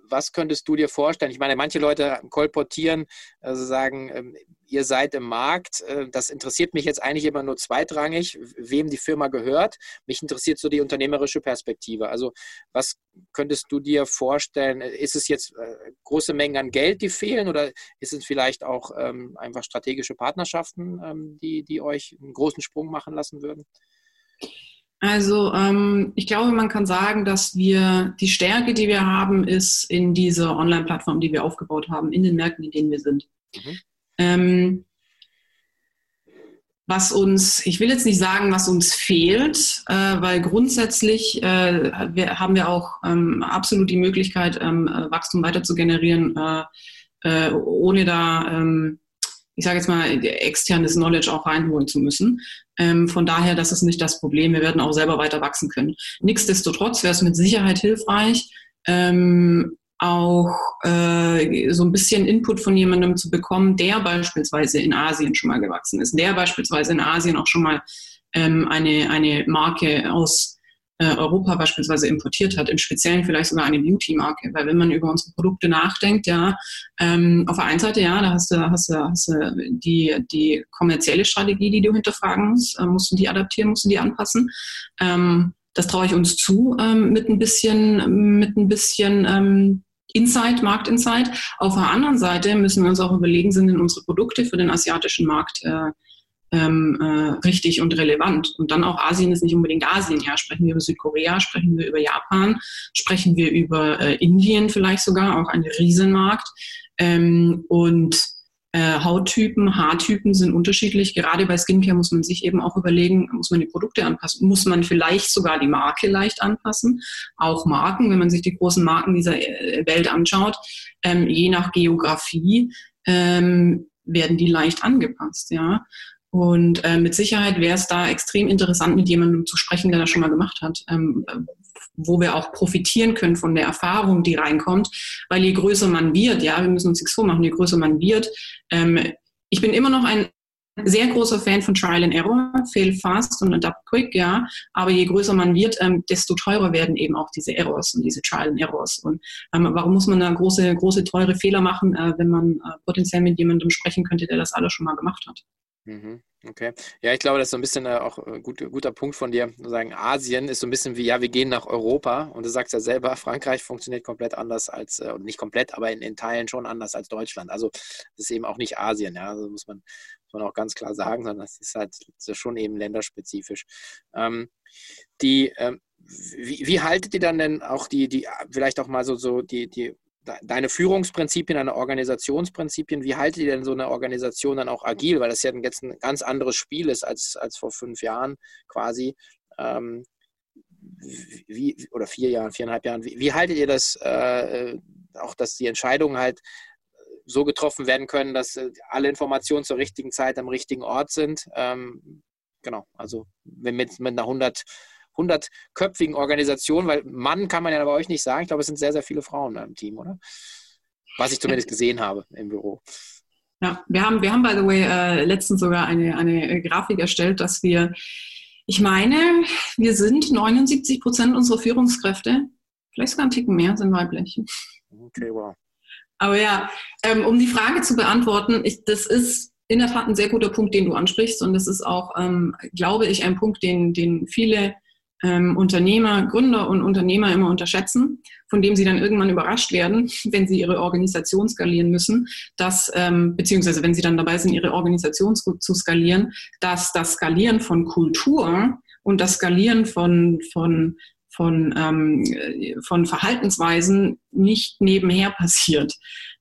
was könntest du dir vorstellen? Ich meine, manche Leute kolportieren, also sagen, ähm, ihr seid im Markt. Äh, das interessiert mich jetzt eigentlich immer nur zweitrangig, wem die Firma gehört. Mich interessiert so die unternehmerische Perspektive. Also was könntest du dir vorstellen? Ist es jetzt äh, große Mengen an Geld, die fehlen oder ist es vielleicht auch ähm, einfach strategische Partnerschaften, ähm, die, die euch einen großen Sprung machen lassen würden? Also ähm, ich glaube, man kann sagen, dass wir die Stärke, die wir haben, ist in dieser Online-Plattform, die wir aufgebaut haben, in den Märkten, in denen wir sind. Mhm. Ähm, was uns, ich will jetzt nicht sagen, was uns fehlt, äh, weil grundsätzlich äh, wir, haben wir auch ähm, absolut die Möglichkeit, ähm, äh, Wachstum weiter zu generieren, äh, äh, ohne da ähm, ich sage jetzt mal, externes Knowledge auch reinholen zu müssen. Ähm, von daher, das ist nicht das Problem. Wir werden auch selber weiter wachsen können. Nichtsdestotrotz wäre es mit Sicherheit hilfreich, ähm, auch äh, so ein bisschen Input von jemandem zu bekommen, der beispielsweise in Asien schon mal gewachsen ist, der beispielsweise in Asien auch schon mal ähm, eine, eine Marke aus äh, Europa beispielsweise importiert hat, im Speziellen vielleicht sogar eine Beauty-Marke. Weil wenn man über unsere Produkte nachdenkt, ja, ähm, auf der einen Seite, ja, da hast du, hast du, hast du die, die kommerzielle Strategie, die du hinterfragen musst, äh, musst du die adaptieren, musst du die anpassen. Ähm, das traue ich uns zu, ähm, mit ein bisschen, mit ein bisschen ähm, Insight, Marktinsight. Auf der anderen Seite müssen wir uns auch überlegen, sind denn unsere Produkte für den asiatischen Markt äh, ähm, äh, richtig und relevant. Und dann auch Asien ist nicht unbedingt Asien. Ja, sprechen wir über Südkorea, sprechen wir über Japan, sprechen wir über äh, Indien vielleicht sogar, auch ein Riesenmarkt. Ähm, und äh, Hauttypen, Haartypen sind unterschiedlich. Gerade bei Skincare muss man sich eben auch überlegen, muss man die Produkte anpassen? Muss man vielleicht sogar die Marke leicht anpassen? Auch Marken, wenn man sich die großen Marken dieser äh, Welt anschaut, ähm, je nach Geografie ähm, werden die leicht angepasst. Ja, und äh, mit Sicherheit wäre es da extrem interessant, mit jemandem zu sprechen, der das schon mal gemacht hat, ähm, wo wir auch profitieren können von der Erfahrung, die reinkommt. Weil je größer man wird, ja, wir müssen uns nichts vormachen, je größer man wird. Ähm, ich bin immer noch ein sehr großer Fan von Trial and Error, fail fast und adapt quick, ja. Aber je größer man wird, ähm, desto teurer werden eben auch diese Errors und diese Trial and Errors. Und ähm, warum muss man da große, große, teure Fehler machen, äh, wenn man äh, potenziell mit jemandem sprechen könnte, der das alles schon mal gemacht hat? Mhm. Okay. Ja, ich glaube, das ist so ein bisschen äh, auch ein äh, gut, guter Punkt von dir. Sagen, Asien ist so ein bisschen wie, ja, wir gehen nach Europa und du sagst ja selber, Frankreich funktioniert komplett anders als, äh, nicht komplett, aber in, in Teilen schon anders als Deutschland. Also das ist eben auch nicht Asien, ja. Also muss man, muss man auch ganz klar sagen, sondern das ist halt das ist schon eben länderspezifisch. Ähm, die, ähm, wie, wie haltet ihr dann denn auch die, die, vielleicht auch mal so, so die, die deine Führungsprinzipien, deine Organisationsprinzipien, wie haltet ihr denn so eine Organisation dann auch agil? Weil das ja jetzt ein ganz anderes Spiel ist als, als vor fünf Jahren quasi. Ähm, wie, oder vier Jahren, viereinhalb Jahren. Wie, wie haltet ihr das äh, auch, dass die Entscheidungen halt so getroffen werden können, dass äh, alle Informationen zur richtigen Zeit am richtigen Ort sind? Ähm, genau, also mit, mit einer 100 hundertköpfigen Organisation, weil Mann kann man ja bei euch nicht sagen. Ich glaube, es sind sehr, sehr viele Frauen im Team, oder? Was ich zumindest gesehen habe im Büro. Ja, wir haben, wir haben by the way, äh, letztens sogar eine, eine Grafik erstellt, dass wir, ich meine, wir sind 79 Prozent unserer Führungskräfte, vielleicht sogar ein Ticken mehr, sind weiblich. Okay, wow. Aber ja, ähm, um die Frage zu beantworten, ich, das ist in der Tat ein sehr guter Punkt, den du ansprichst. Und das ist auch, ähm, glaube ich, ein Punkt, den, den viele ähm, Unternehmer, Gründer und Unternehmer immer unterschätzen, von dem sie dann irgendwann überrascht werden, wenn sie ihre Organisation skalieren müssen, dass, ähm, beziehungsweise wenn sie dann dabei sind, ihre Organisation zu, zu skalieren, dass das Skalieren von Kultur und das Skalieren von, von von, ähm, von Verhaltensweisen nicht nebenher passiert.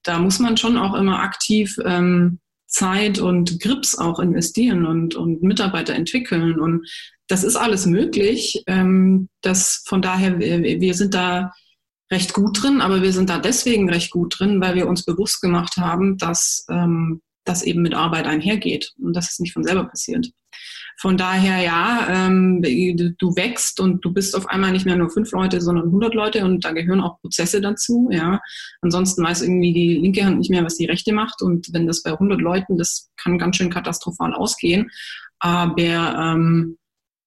Da muss man schon auch immer aktiv ähm, Zeit und Grips auch investieren und, und Mitarbeiter entwickeln. Und das ist alles möglich. Ähm, das, von daher, wir, wir sind da recht gut drin, aber wir sind da deswegen recht gut drin, weil wir uns bewusst gemacht haben, dass ähm, das eben mit Arbeit einhergeht und dass es nicht von selber passiert. Von daher, ja, ähm, du wächst und du bist auf einmal nicht mehr nur fünf Leute, sondern 100 Leute und da gehören auch Prozesse dazu, ja. Ansonsten weiß irgendwie die linke Hand nicht mehr, was die rechte macht und wenn das bei 100 Leuten, das kann ganz schön katastrophal ausgehen. Aber ähm,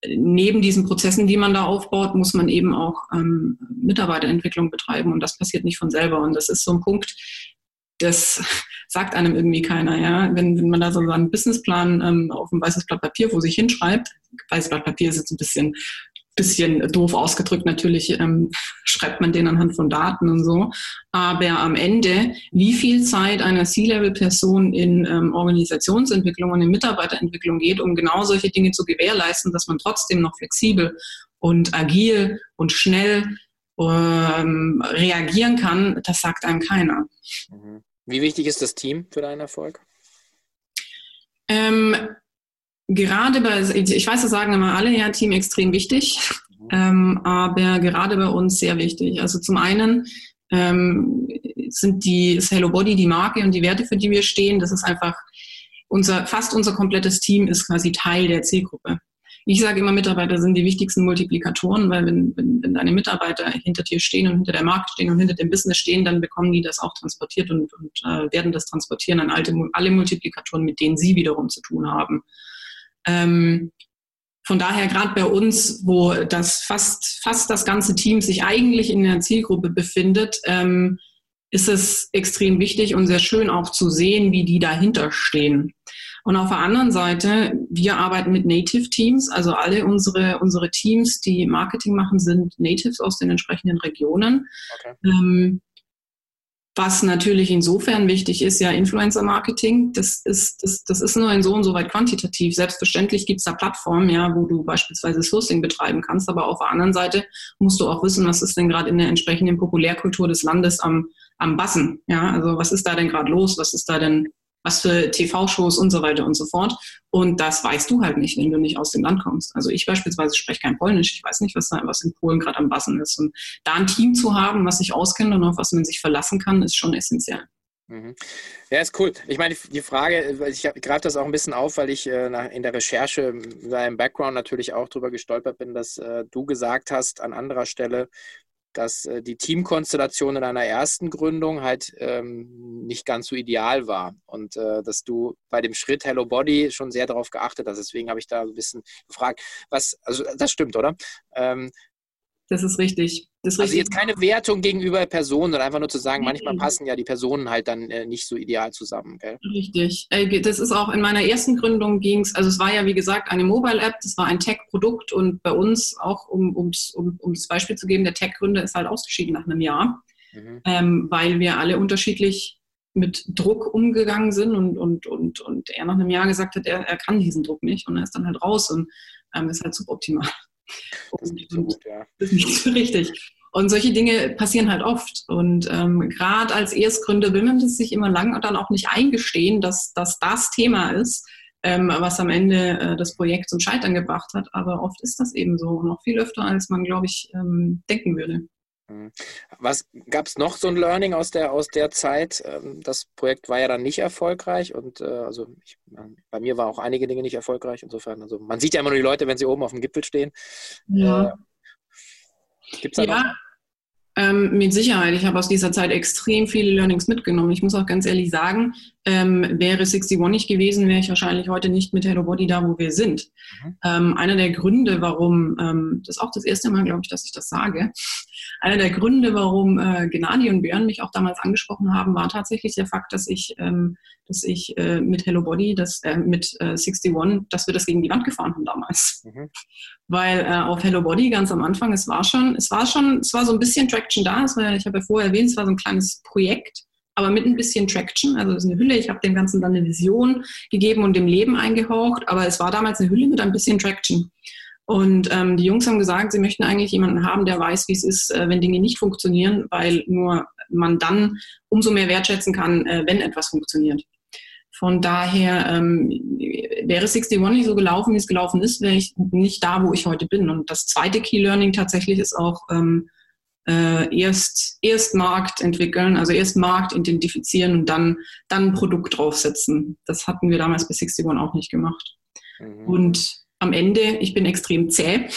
neben diesen Prozessen, die man da aufbaut, muss man eben auch ähm, Mitarbeiterentwicklung betreiben und das passiert nicht von selber. Und das ist so ein Punkt, das sagt einem irgendwie keiner. Ja? Wenn, wenn man da so einen Businessplan ähm, auf ein weißes Blatt Papier vor sich hinschreibt, weißes Blatt Papier ist jetzt ein bisschen bisschen doof ausgedrückt natürlich, ähm, schreibt man den anhand von Daten und so. Aber am Ende, wie viel Zeit einer C-Level-Person in ähm, Organisationsentwicklung und in Mitarbeiterentwicklung geht, um genau solche Dinge zu gewährleisten, dass man trotzdem noch flexibel und agil und schnell ähm, reagieren kann, das sagt einem keiner. Mhm. Wie wichtig ist das Team für deinen Erfolg? Ähm, gerade bei, ich weiß, das sagen immer alle, ja, Team extrem wichtig, mhm. ähm, aber gerade bei uns sehr wichtig. Also zum einen ähm, sind die, ist Hello Body die Marke und die Werte, für die wir stehen. Das ist einfach unser, fast unser komplettes Team ist quasi Teil der Zielgruppe. Ich sage immer, Mitarbeiter sind die wichtigsten Multiplikatoren, weil wenn, wenn, wenn deine Mitarbeiter hinter dir stehen und hinter der Marke stehen und hinter dem Business stehen, dann bekommen die das auch transportiert und, und äh, werden das transportieren an alte, alle Multiplikatoren, mit denen sie wiederum zu tun haben. Ähm, von daher gerade bei uns, wo das fast, fast das ganze Team sich eigentlich in der Zielgruppe befindet, ähm, ist es extrem wichtig und sehr schön auch zu sehen, wie die dahinter stehen. Und auf der anderen Seite, wir arbeiten mit Native Teams, also alle unsere, unsere Teams, die Marketing machen, sind Natives aus den entsprechenden Regionen. Okay. Ähm, was natürlich insofern wichtig ist, ja, Influencer-Marketing, das ist, das, das ist nur in so und so weit quantitativ. Selbstverständlich gibt es da Plattformen, ja, wo du beispielsweise Sourcing betreiben kannst, aber auf der anderen Seite musst du auch wissen, was ist denn gerade in der entsprechenden Populärkultur des Landes am, am Bassen. Ja, also was ist da denn gerade los? Was ist da denn was für TV-Shows und so weiter und so fort. Und das weißt du halt nicht, wenn du nicht aus dem Land kommst. Also ich beispielsweise spreche kein Polnisch, ich weiß nicht, was da was in Polen gerade am Bassen ist. Und da ein Team zu haben, was sich auskennt und auf was man sich verlassen kann, ist schon essentiell. Mhm. Ja, ist cool. Ich meine, die Frage, ich greife das auch ein bisschen auf, weil ich äh, in der Recherche, deinem Background natürlich auch darüber gestolpert bin, dass äh, du gesagt hast an anderer Stelle, dass äh, die Teamkonstellation in einer ersten Gründung halt ähm, nicht ganz so ideal war und äh, dass du bei dem Schritt Hello Body schon sehr darauf geachtet hast. Deswegen habe ich da ein bisschen gefragt, was, also das stimmt, oder? Ähm, das ist richtig. Das ist also jetzt keine Wertung gegenüber Personen, sondern einfach nur zu sagen, manchmal passen ja die Personen halt dann äh, nicht so ideal zusammen. Gell? Richtig. Das ist auch in meiner ersten Gründung ging es, also es war ja wie gesagt eine Mobile-App, das war ein Tech-Produkt und bei uns auch, um, um, um das Beispiel zu geben, der Tech-Gründer ist halt ausgeschieden nach einem Jahr, mhm. ähm, weil wir alle unterschiedlich mit Druck umgegangen sind und, und, und, und er nach einem Jahr gesagt hat, er, er kann diesen Druck nicht und er ist dann halt raus und ähm, ist halt suboptimal. Das ist nicht so gut, ja. Das ist nicht so richtig. Und solche Dinge passieren halt oft. Und ähm, gerade als Erstgründer will man das sich immer lang und dann auch nicht eingestehen, dass, dass das Thema ist, ähm, was am Ende äh, das Projekt zum Scheitern gebracht hat. Aber oft ist das eben so und auch viel öfter, als man, glaube ich, ähm, denken würde. Mhm. Was gab es noch so ein Learning aus der, aus der Zeit? Ähm, das Projekt war ja dann nicht erfolgreich und äh, also ich, bei mir waren auch einige Dinge nicht erfolgreich. Insofern, also man sieht ja immer nur die Leute, wenn sie oben auf dem Gipfel stehen. Ja. Äh, Gibt es da ja. Ähm, mit Sicherheit. Ich habe aus dieser Zeit extrem viele Learnings mitgenommen. Ich muss auch ganz ehrlich sagen, ähm, wäre 61 nicht gewesen, wäre ich wahrscheinlich heute nicht mit Hello Body da, wo wir sind. Mhm. Ähm, einer der Gründe, warum, ähm, das ist auch das erste Mal, glaube ich, dass ich das sage, einer der Gründe, warum äh, Gennady und Björn mich auch damals angesprochen haben, war tatsächlich der Fakt, dass ich, ähm, dass ich äh, mit Hello Body, das, äh, mit äh, 61, dass wir das gegen die Wand gefahren haben damals. Mhm. Weil äh, auf Hello Body ganz am Anfang, es war schon, es war schon, es war so ein bisschen Traction da. Es war, ich habe ja vorher erwähnt, es war so ein kleines Projekt aber mit ein bisschen Traction. Also das ist eine Hülle. Ich habe dem Ganzen dann eine Vision gegeben und dem Leben eingehaucht, aber es war damals eine Hülle mit ein bisschen Traction. Und ähm, die Jungs haben gesagt, sie möchten eigentlich jemanden haben, der weiß, wie es ist, äh, wenn Dinge nicht funktionieren, weil nur man dann umso mehr wertschätzen kann, äh, wenn etwas funktioniert. Von daher ähm, wäre 61 nicht so gelaufen, wie es gelaufen ist, wäre ich nicht da, wo ich heute bin. Und das zweite Key Learning tatsächlich ist auch ähm, äh, erst, erst Markt entwickeln, also erst Markt identifizieren und dann, dann ein Produkt draufsetzen. Das hatten wir damals bei 61 auch nicht gemacht. Mhm. Und am Ende, ich bin extrem zäh.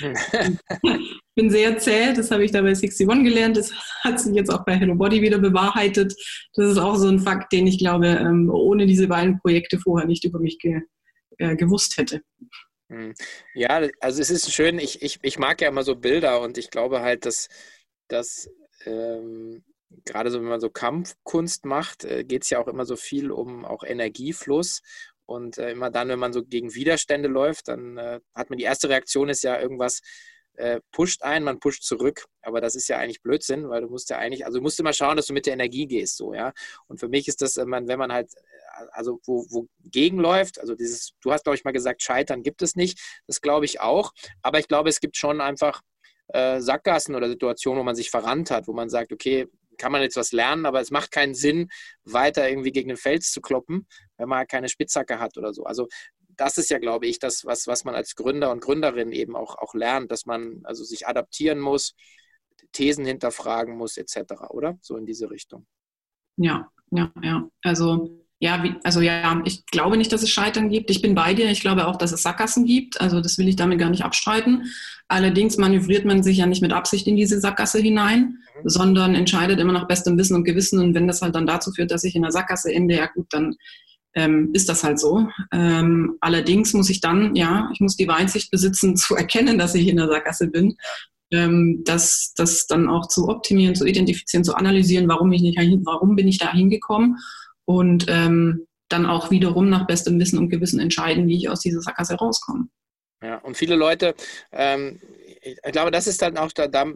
ich bin sehr zäh, das habe ich da bei 61 gelernt. Das hat sich jetzt auch bei Hello Body wieder bewahrheitet. Das ist auch so ein Fakt, den ich glaube, ähm, ohne diese beiden Projekte vorher nicht über mich ge äh, gewusst hätte. Hm. Ja, also es ist schön, ich, ich, ich mag ja immer so Bilder und ich glaube halt, dass, dass ähm, gerade so, wenn man so Kampfkunst macht, äh, geht es ja auch immer so viel um auch Energiefluss. Und äh, immer dann, wenn man so gegen Widerstände läuft, dann äh, hat man die erste Reaktion ist ja irgendwas äh, pusht ein, man pusht zurück. Aber das ist ja eigentlich Blödsinn, weil du musst ja eigentlich, also du musst immer schauen, dass du mit der Energie gehst, so, ja. Und für mich ist das, wenn man, wenn man halt, äh, also wo, wo gegenläuft, also dieses, du hast, glaube ich, mal gesagt, Scheitern gibt es nicht. Das glaube ich auch. Aber ich glaube, es gibt schon einfach äh, Sackgassen oder Situationen, wo man sich verrannt hat, wo man sagt, okay, kann man jetzt was lernen, aber es macht keinen Sinn, weiter irgendwie gegen den Fels zu kloppen, wenn man keine Spitzhacke hat oder so. Also das ist ja, glaube ich, das, was, was man als Gründer und Gründerin eben auch, auch lernt, dass man also sich adaptieren muss, Thesen hinterfragen muss, etc., oder? So in diese Richtung. Ja, ja, ja. Also ja, wie, also ja, ich glaube nicht, dass es Scheitern gibt. Ich bin bei dir. Ich glaube auch, dass es Sackgassen gibt. Also das will ich damit gar nicht abstreiten. Allerdings manövriert man sich ja nicht mit Absicht in diese Sackgasse hinein, mhm. sondern entscheidet immer nach bestem Wissen und Gewissen. Und wenn das halt dann dazu führt, dass ich in der Sackgasse ende, ja gut, dann ähm, ist das halt so. Ähm, allerdings muss ich dann, ja, ich muss die Weitsicht besitzen, zu erkennen, dass ich in der Sackgasse bin, ähm, das, das dann auch zu optimieren, zu identifizieren, zu analysieren, warum ich nicht, warum bin ich da hingekommen und ähm, dann auch wiederum nach bestem Wissen und Gewissen entscheiden, wie ich aus dieser Sackgasse rauskomme. Ja, und viele Leute, ähm, ich glaube, das ist dann auch, da, da,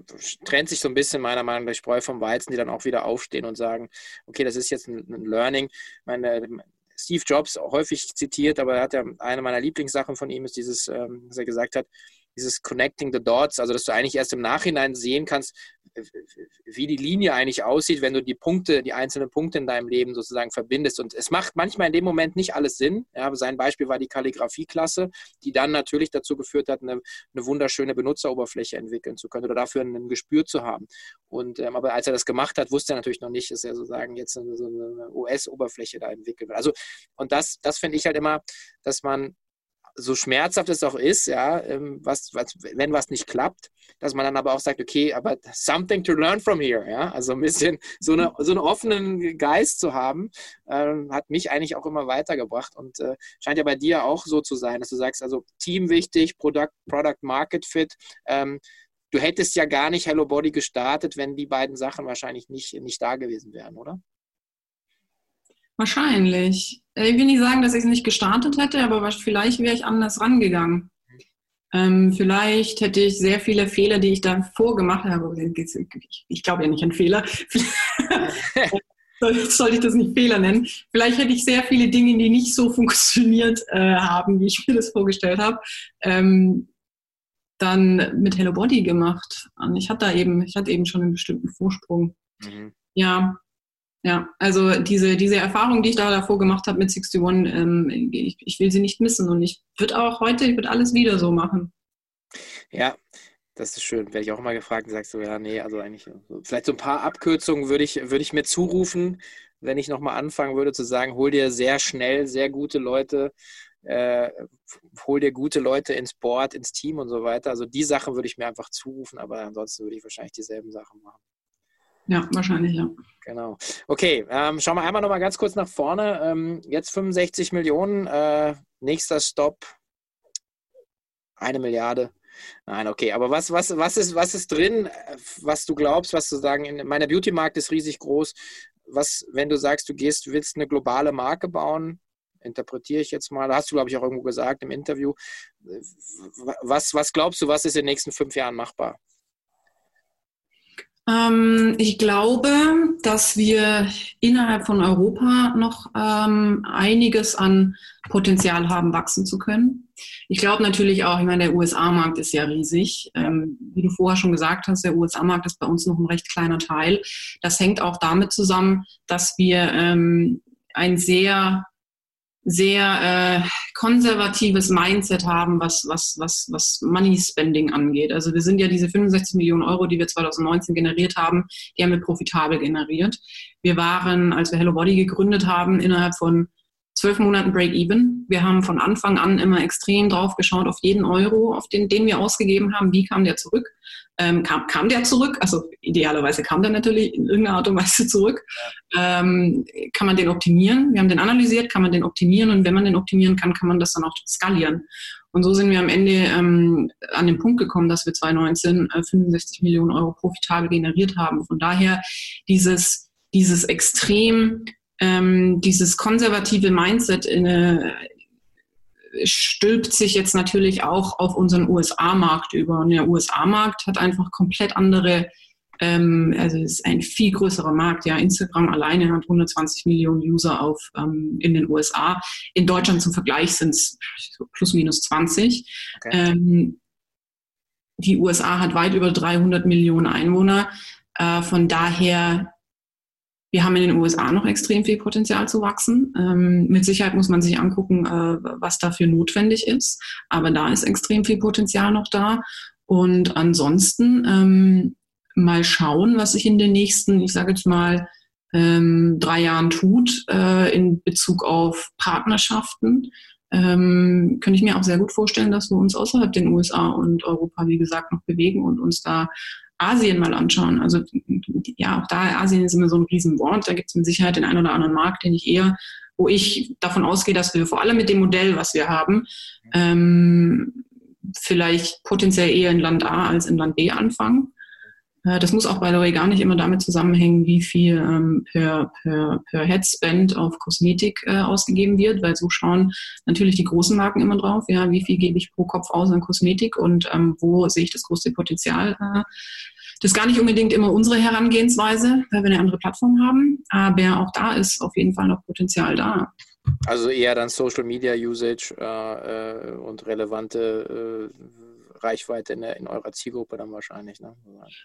trennt sich so ein bisschen meiner Meinung nach Spreu vom Weizen, die dann auch wieder aufstehen und sagen, okay, das ist jetzt ein, ein Learning. Meine, Steve Jobs häufig zitiert, aber er hat ja eine meiner Lieblingssachen von ihm ist dieses, ähm, was er gesagt hat, dieses Connecting the Dots, also dass du eigentlich erst im Nachhinein sehen kannst, wie die Linie eigentlich aussieht, wenn du die Punkte, die einzelnen Punkte in deinem Leben sozusagen verbindest. Und es macht manchmal in dem Moment nicht alles Sinn. Ja, sein Beispiel war die Kalligrafieklasse, die dann natürlich dazu geführt hat, eine, eine wunderschöne Benutzeroberfläche entwickeln zu können oder dafür ein Gespür zu haben. Und ähm, aber als er das gemacht hat, wusste er natürlich noch nicht, dass er sozusagen jetzt eine, so eine US-Oberfläche da entwickelt wird. Also und das, das finde ich halt immer, dass man so schmerzhaft es auch ist, ja, ähm, was, was, wenn was nicht klappt, dass man dann aber auch sagt, okay, aber something to learn from here, ja, also ein bisschen so, eine, so einen offenen Geist zu haben, ähm, hat mich eigentlich auch immer weitergebracht und äh, scheint ja bei dir auch so zu sein, dass du sagst, also Team wichtig, Product, Product Market Fit, ähm, du hättest ja gar nicht Hello Body gestartet, wenn die beiden Sachen wahrscheinlich nicht, nicht da gewesen wären, oder? Wahrscheinlich. Äh, ich will nicht sagen, dass ich es nicht gestartet hätte, aber vielleicht wäre ich anders rangegangen. Ähm, vielleicht hätte ich sehr viele Fehler, die ich davor gemacht habe. Ich, ich glaube ja nicht an Fehler. Sollte ich das nicht Fehler nennen? Vielleicht hätte ich sehr viele Dinge, die nicht so funktioniert äh, haben, wie ich mir das vorgestellt habe, ähm, dann mit Hello Body gemacht. Und ich hatte da eben, ich hatte eben schon einen bestimmten Vorsprung. Mhm. Ja, ja, also diese, diese Erfahrung, die ich da davor gemacht habe mit 61, ähm, ich, ich, will sie nicht missen und ich würde auch heute, ich würde alles wieder so machen. Ja, das ist schön. Werde ich auch mal gefragt und sagst du, ja, nee, also eigentlich, vielleicht so ein paar Abkürzungen würde ich, würde ich mir zurufen, wenn ich nochmal anfangen würde zu sagen, hol dir sehr schnell sehr gute Leute, äh, hol dir gute Leute ins Board, ins Team und so weiter. Also die Sachen würde ich mir einfach zurufen, aber ansonsten würde ich wahrscheinlich dieselben Sachen machen. Ja, wahrscheinlich, ja. Genau. Okay, ähm, schauen wir einmal noch mal ganz kurz nach vorne. Ähm, jetzt 65 Millionen, äh, nächster Stopp, eine Milliarde. Nein, okay, aber was, was, was, ist, was ist drin, was du glaubst, was du sagen, in meiner Beauty-Markt ist riesig groß. Was, wenn du sagst, du gehst, willst eine globale Marke bauen, interpretiere ich jetzt mal, hast du, glaube ich, auch irgendwo gesagt im Interview. Was, was glaubst du, was ist in den nächsten fünf Jahren machbar? Ähm, ich glaube, dass wir innerhalb von Europa noch ähm, einiges an Potenzial haben, wachsen zu können. Ich glaube natürlich auch, ich meine, der USA-Markt ist ja riesig. Ähm, wie du vorher schon gesagt hast, der USA-Markt ist bei uns noch ein recht kleiner Teil. Das hängt auch damit zusammen, dass wir ein sehr sehr äh, konservatives Mindset haben, was, was, was, was Money Spending angeht. Also wir sind ja diese 65 Millionen Euro, die wir 2019 generiert haben, die haben wir profitabel generiert. Wir waren, als wir Hello Body gegründet haben, innerhalb von zwölf Monaten Break-Even. Wir haben von Anfang an immer extrem drauf geschaut, auf jeden Euro, auf den, den wir ausgegeben haben, wie kam der zurück. Ähm, kam, kam der zurück? Also idealerweise kam der natürlich in irgendeiner Art und Weise zurück. Ähm, kann man den optimieren? Wir haben den analysiert, kann man den optimieren und wenn man den optimieren kann, kann man das dann auch skalieren. Und so sind wir am Ende ähm, an den Punkt gekommen, dass wir 2019 äh, 65 Millionen Euro profitabel generiert haben. Von daher dieses, dieses extrem ähm, dieses konservative Mindset in stülpt sich jetzt natürlich auch auf unseren USA-Markt über. Und der USA-Markt hat einfach komplett andere, ähm, also es ist ein viel größerer Markt. Ja, Instagram alleine hat 120 Millionen User auf ähm, in den USA. In Deutschland zum Vergleich sind es plus minus 20. Okay. Ähm, die USA hat weit über 300 Millionen Einwohner. Äh, von daher wir haben in den USA noch extrem viel Potenzial zu wachsen. Ähm, mit Sicherheit muss man sich angucken, äh, was dafür notwendig ist. Aber da ist extrem viel Potenzial noch da. Und ansonsten ähm, mal schauen, was sich in den nächsten, ich sage jetzt mal, ähm, drei Jahren tut äh, in Bezug auf Partnerschaften. Ähm, könnte ich mir auch sehr gut vorstellen, dass wir uns außerhalb den USA und Europa, wie gesagt, noch bewegen und uns da Asien mal anschauen. Also ja, auch da Asien ist immer so ein Riesenwort. Da gibt es mit Sicherheit den einen oder anderen Markt, den ich eher wo ich davon ausgehe, dass wir vor allem mit dem Modell, was wir haben, ähm, vielleicht potenziell eher in Land A als in Land B anfangen. Äh, das muss auch the way gar nicht immer damit zusammenhängen, wie viel ähm, per, per, per Headspend auf Kosmetik äh, ausgegeben wird, weil so schauen natürlich die großen Marken immer drauf, ja, wie viel gebe ich pro Kopf aus an Kosmetik und ähm, wo sehe ich das größte Potenzial. Äh, das ist gar nicht unbedingt immer unsere Herangehensweise, weil wir eine andere Plattform haben, aber auch da ist auf jeden Fall noch Potenzial da. Also eher dann Social Media Usage äh, äh und relevante äh, Reichweite in, der, in eurer Zielgruppe dann wahrscheinlich. Ne?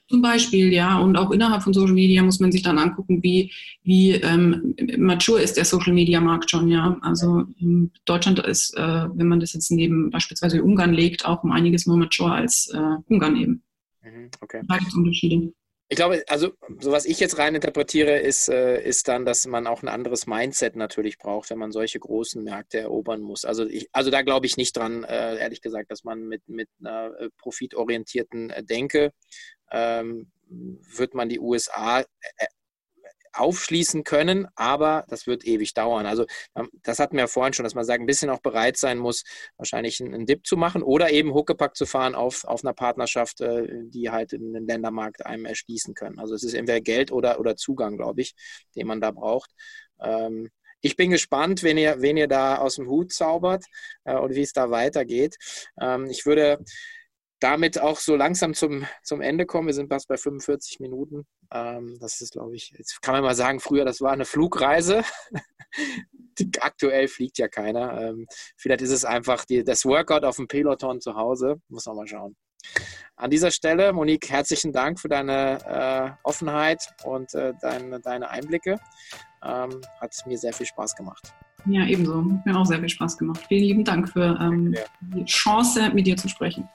Zum Beispiel, ja. Und auch innerhalb von Social Media muss man sich dann angucken, wie, wie ähm, mature ist der Social Media Markt schon, ja. Also ähm, Deutschland ist, äh, wenn man das jetzt neben beispielsweise Ungarn legt, auch um einiges more mature als äh, Ungarn eben. Mhm, okay. Unterschiede. Ich glaube, also so was ich jetzt rein interpretiere, ist, äh, ist dann, dass man auch ein anderes Mindset natürlich braucht, wenn man solche großen Märkte erobern muss. Also, ich, also da glaube ich nicht dran, äh, ehrlich gesagt, dass man mit, mit einer äh, profitorientierten Denke ähm, wird man die USA aufschließen können, aber das wird ewig dauern. Also ähm, das hatten wir ja vorhin schon, dass man sagt, ein bisschen auch bereit sein muss, wahrscheinlich einen, Dip zu machen oder eben Huckepack zu fahren auf, auf einer Partnerschaft, äh, die halt in den Ländermarkt einem erschließen können. Also es ist entweder Geld oder, oder Zugang, glaube ich, den man da braucht. Ähm, ich bin gespannt, wen ihr, wen ihr da aus dem Hut zaubert äh, und wie es da weitergeht. Ähm, ich würde damit auch so langsam zum, zum Ende kommen. Wir sind fast bei 45 Minuten. Ähm, das ist, glaube ich, jetzt kann man mal sagen, früher, das war eine Flugreise. Aktuell fliegt ja keiner. Ähm, vielleicht ist es einfach die, das Workout auf dem Peloton zu Hause. Muss man mal schauen. An dieser Stelle, Monique, herzlichen Dank für deine äh, Offenheit und äh, deine, deine Einblicke. Ähm, hat mir sehr viel Spaß gemacht. Ja, ebenso. Mir auch sehr viel Spaß gemacht. Vielen lieben Dank für ähm, die Chance, mit dir zu sprechen.